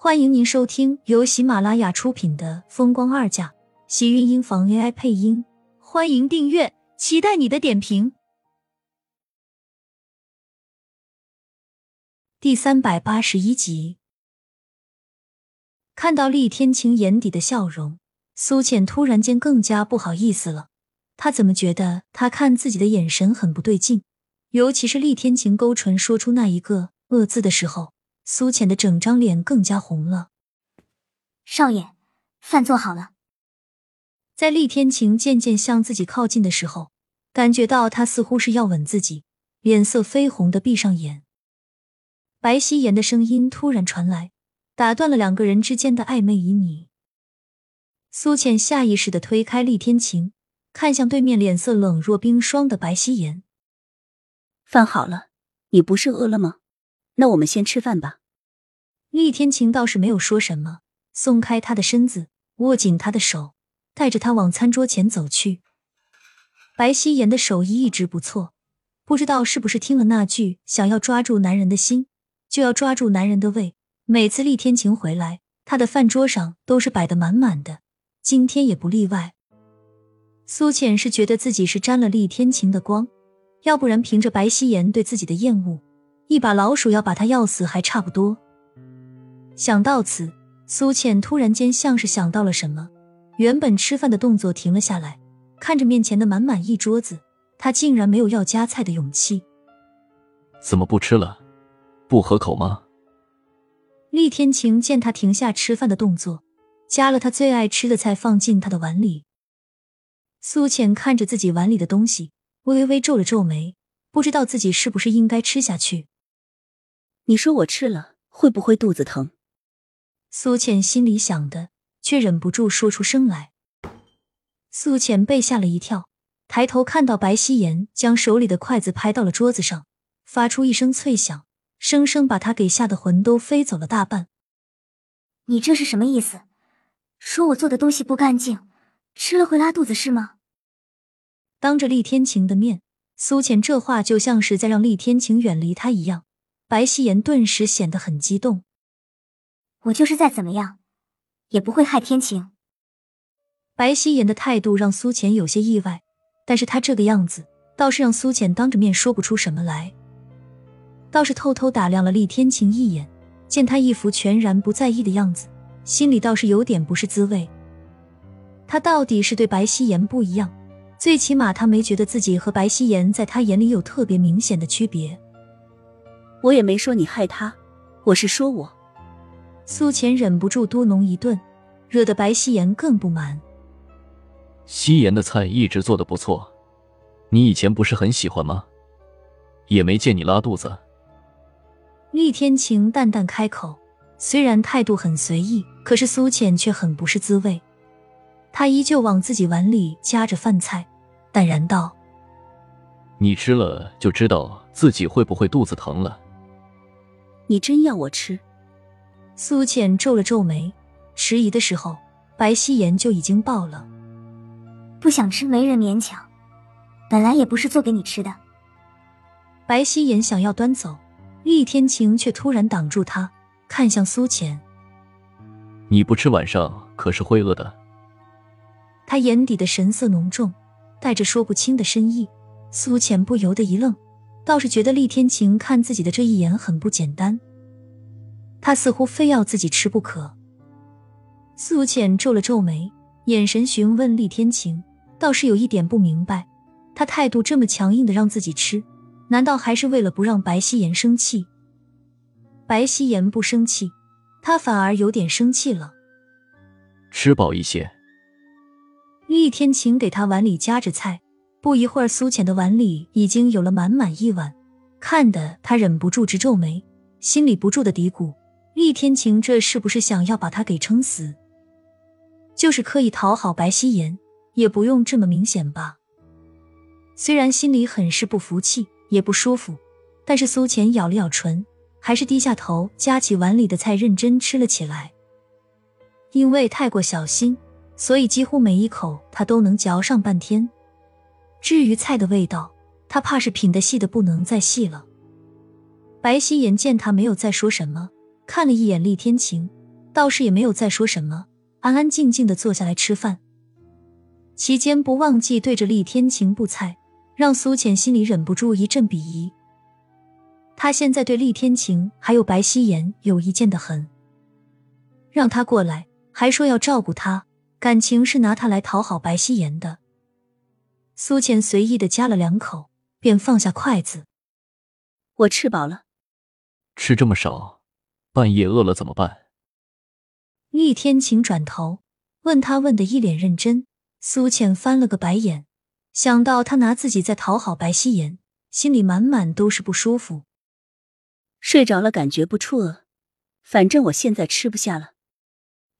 欢迎您收听由喜马拉雅出品的《风光二嫁》，喜运音房 AI 配音。欢迎订阅，期待你的点评。第三百八十一集，看到厉天晴眼底的笑容，苏浅突然间更加不好意思了。她怎么觉得他看自己的眼神很不对劲？尤其是厉天晴勾唇说出那一个“恶”字的时候。苏浅的整张脸更加红了。少爷，饭做好了。在厉天晴渐渐向自己靠近的时候，感觉到他似乎是要吻自己，脸色绯红的闭上眼。白希言的声音突然传来，打断了两个人之间的暧昧旖旎。苏浅下意识的推开厉天晴，看向对面脸色冷若冰霜的白希言。饭好了，你不是饿了吗？那我们先吃饭吧。厉天晴倒是没有说什么，松开他的身子，握紧他的手，带着他往餐桌前走去。白希言的手艺一直不错，不知道是不是听了那句“想要抓住男人的心，就要抓住男人的胃”。每次厉天晴回来，他的饭桌上都是摆得满满的，今天也不例外。苏浅是觉得自己是沾了厉天晴的光，要不然凭着白希言对自己的厌恶。一把老鼠要把他要死还差不多。想到此，苏倩突然间像是想到了什么，原本吃饭的动作停了下来，看着面前的满满一桌子，她竟然没有要夹菜的勇气。怎么不吃了？不合口吗？厉天晴见他停下吃饭的动作，夹了他最爱吃的菜放进他的碗里。苏浅看着自己碗里的东西，微微皱了皱眉，不知道自己是不是应该吃下去。你说我吃了会不会肚子疼？苏浅心里想的，却忍不住说出声来。苏浅被吓了一跳，抬头看到白希言将手里的筷子拍到了桌子上，发出一声脆响，生生把他给吓得魂都飞走了大半。你这是什么意思？说我做的东西不干净，吃了会拉肚子是吗？当着厉天晴的面，苏浅这话就像是在让厉天晴远离他一样。白希言顿时显得很激动。我就是再怎么样，也不会害天晴。白希言的态度让苏浅有些意外，但是他这个样子倒是让苏浅当着面说不出什么来。倒是偷偷打量了厉天晴一眼，见他一副全然不在意的样子，心里倒是有点不是滋味。他到底是对白希言不一样，最起码他没觉得自己和白希言在他眼里有特别明显的区别。我也没说你害他，我是说我。苏浅忍不住嘟哝一顿，惹得白希言更不满。希言的菜一直做的不错，你以前不是很喜欢吗？也没见你拉肚子。厉天晴淡淡开口，虽然态度很随意，可是苏浅却很不是滋味。他依旧往自己碗里夹着饭菜，淡然道：“你吃了就知道自己会不会肚子疼了。”你真要我吃？苏浅皱了皱眉，迟疑的时候，白希言就已经爆了。不想吃没人勉强，本来也不是做给你吃的。白希言想要端走，厉天晴却突然挡住他，看向苏浅：“你不吃晚上可是会饿的。”他眼底的神色浓重，带着说不清的深意。苏浅不由得一愣。倒是觉得厉天晴看自己的这一眼很不简单，他似乎非要自己吃不可。苏浅皱了皱眉，眼神询问厉天晴，倒是有一点不明白，他态度这么强硬的让自己吃，难道还是为了不让白希言生气？白希言不生气，他反而有点生气了。吃饱一些。厉天晴给他碗里夹着菜。不一会儿，苏浅的碗里已经有了满满一碗，看得他忍不住直皱眉，心里不住的嘀咕：厉天晴这是不是想要把他给撑死？就是刻意讨好白希言，也不用这么明显吧？虽然心里很是不服气，也不舒服，但是苏浅咬了咬唇，还是低下头夹起碗里的菜，认真吃了起来。因为太过小心，所以几乎每一口他都能嚼上半天。至于菜的味道，他怕是品的细的不能再细了。白希言见他没有再说什么，看了一眼厉天晴，倒是也没有再说什么，安安静静的坐下来吃饭。期间不忘记对着厉天晴布菜，让苏浅心里忍不住一阵鄙夷。他现在对厉天晴还有白希言有意见的很，让他过来还说要照顾他，感情是拿他来讨好白希言的。苏浅随意的夹了两口，便放下筷子。我吃饱了。吃这么少，半夜饿了怎么办？厉天晴转头问他，问的一脸认真。苏浅翻了个白眼，想到他拿自己在讨好白希言，心里满满都是不舒服。睡着了，感觉不出饿，反正我现在吃不下了。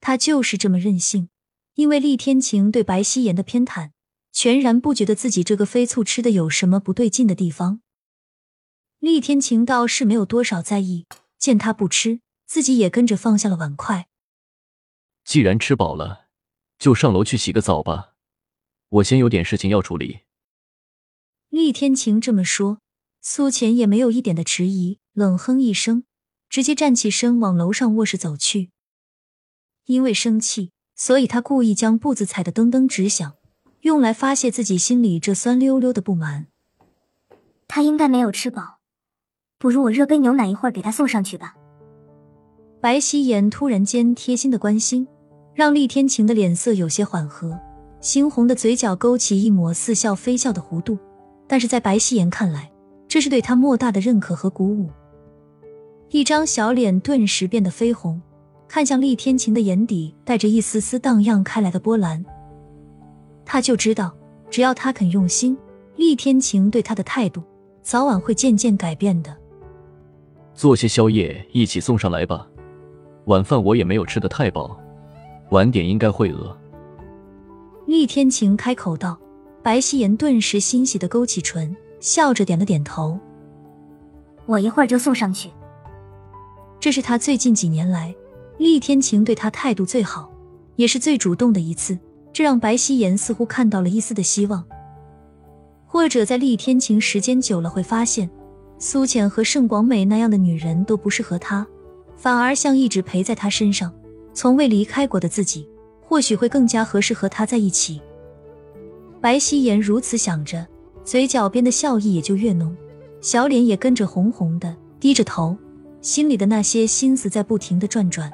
他就是这么任性，因为厉天晴对白希言的偏袒，全然不觉得自己这个飞醋吃的有什么不对劲的地方。厉天晴倒是没有多少在意，见他不吃，自己也跟着放下了碗筷。既然吃饱了。就上楼去洗个澡吧，我先有点事情要处理。厉天晴这么说，苏浅也没有一点的迟疑，冷哼一声，直接站起身往楼上卧室走去。因为生气，所以他故意将步子踩得噔噔直响，用来发泄自己心里这酸溜溜的不满。他应该没有吃饱，不如我热杯牛奶，一会儿给他送上去吧。白希言突然间贴心的关心。让厉天晴的脸色有些缓和，猩红的嘴角勾起一抹似笑非笑的弧度，但是在白希言看来，这是对他莫大的认可和鼓舞。一张小脸顿时变得绯红，看向厉天晴的眼底带着一丝丝荡漾开来的波澜。他就知道，只要他肯用心，厉天晴对他的态度早晚会渐渐改变的。做些宵夜一起送上来吧，晚饭我也没有吃的太饱。晚点应该会饿。厉天晴开口道，白希言顿时欣喜的勾起唇，笑着点了点头。我一会儿就送上去。这是他最近几年来，厉天晴对他态度最好，也是最主动的一次，这让白希言似乎看到了一丝的希望。或者在厉天晴时间久了，会发现苏浅和盛广美那样的女人都不适合他，反而像一直陪在他身上。从未离开过的自己，或许会更加合适和他在一起。白希言如此想着，嘴角边的笑意也就越浓，小脸也跟着红红的，低着头，心里的那些心思在不停的转转。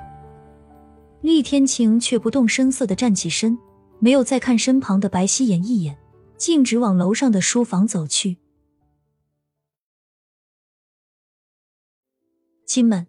厉天晴却不动声色的站起身，没有再看身旁的白希言一眼，径直往楼上的书房走去。亲们，